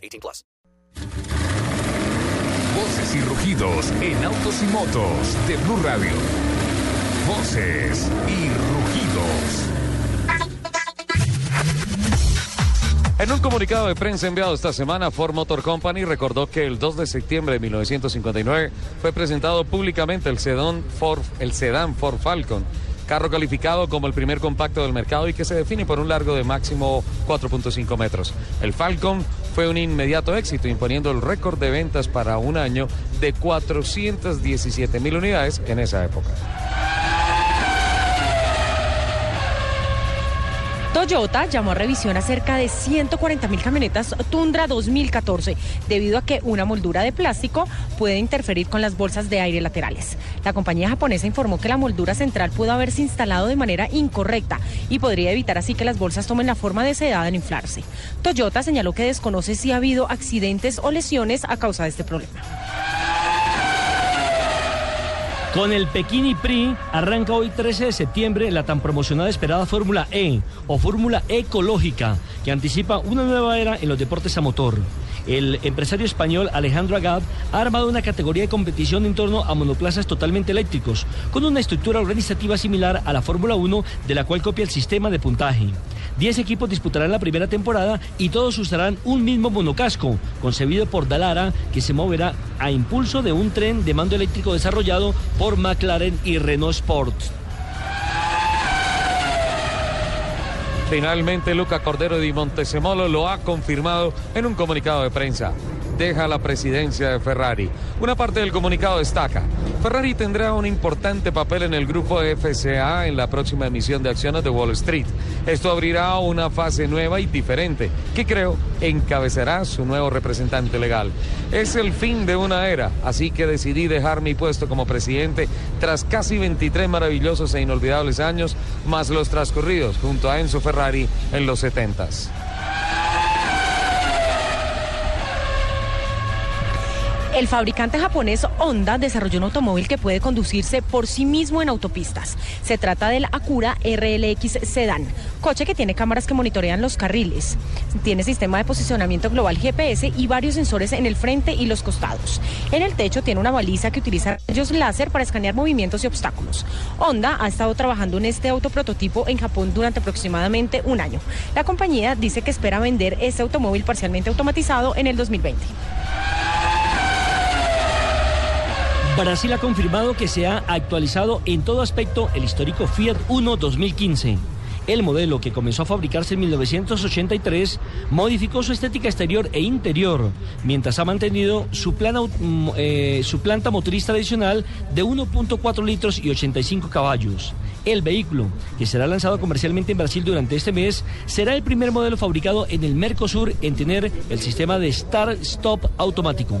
18 plus. Voces y rugidos en autos y motos de Blue Radio. Voces y rugidos. En un comunicado de prensa enviado esta semana, Ford Motor Company recordó que el 2 de septiembre de 1959 fue presentado públicamente el sedán Ford, el sedán Ford Falcon, carro calificado como el primer compacto del mercado y que se define por un largo de máximo 4.5 metros. El Falcon fue un inmediato éxito, imponiendo el récord de ventas para un año de 417 mil unidades en esa época. Toyota llamó a revisión a cerca de 140 mil camionetas Tundra 2014 debido a que una moldura de plástico puede interferir con las bolsas de aire laterales. La compañía japonesa informó que la moldura central pudo haberse instalado de manera incorrecta y podría evitar así que las bolsas tomen la forma deseada en inflarse. Toyota señaló que desconoce si ha habido accidentes o lesiones a causa de este problema. Con el Pekín Prix arranca hoy 13 de septiembre la tan promocionada esperada Fórmula E o Fórmula Ecológica, que anticipa una nueva era en los deportes a motor. El empresario español Alejandro Agad ha armado una categoría de competición en torno a monoplazas totalmente eléctricos, con una estructura organizativa similar a la Fórmula 1, de la cual copia el sistema de puntaje. Diez equipos disputarán la primera temporada y todos usarán un mismo monocasco, concebido por Dalara, que se moverá a impulso de un tren de mando eléctrico desarrollado por McLaren y Renault Sport. Finalmente, Luca Cordero de Montesemolo lo ha confirmado en un comunicado de prensa. Deja la presidencia de Ferrari. Una parte del comunicado destaca. Ferrari tendrá un importante papel en el grupo FCA en la próxima emisión de acciones de Wall Street. Esto abrirá una fase nueva y diferente, que creo encabezará su nuevo representante legal. Es el fin de una era, así que decidí dejar mi puesto como presidente tras casi 23 maravillosos e inolvidables años, más los transcurridos junto a Enzo Ferrari en los 70s. El fabricante japonés Honda desarrolló un automóvil que puede conducirse por sí mismo en autopistas. Se trata del Acura RLX Sedan, coche que tiene cámaras que monitorean los carriles. Tiene sistema de posicionamiento global GPS y varios sensores en el frente y los costados. En el techo tiene una baliza que utiliza rayos láser para escanear movimientos y obstáculos. Honda ha estado trabajando en este autoprototipo en Japón durante aproximadamente un año. La compañía dice que espera vender este automóvil parcialmente automatizado en el 2020. Brasil ha confirmado que se ha actualizado en todo aspecto el histórico Fiat Uno 2015. El modelo, que comenzó a fabricarse en 1983, modificó su estética exterior e interior, mientras ha mantenido su, plana, eh, planta motriz tradicional de 1.4 litros y 85 caballos. El vehículo, que será lanzado comercialmente en Brasil durante este mes, será el primer modelo fabricado en el Mercosur en tener el sistema de Start-Stop automático.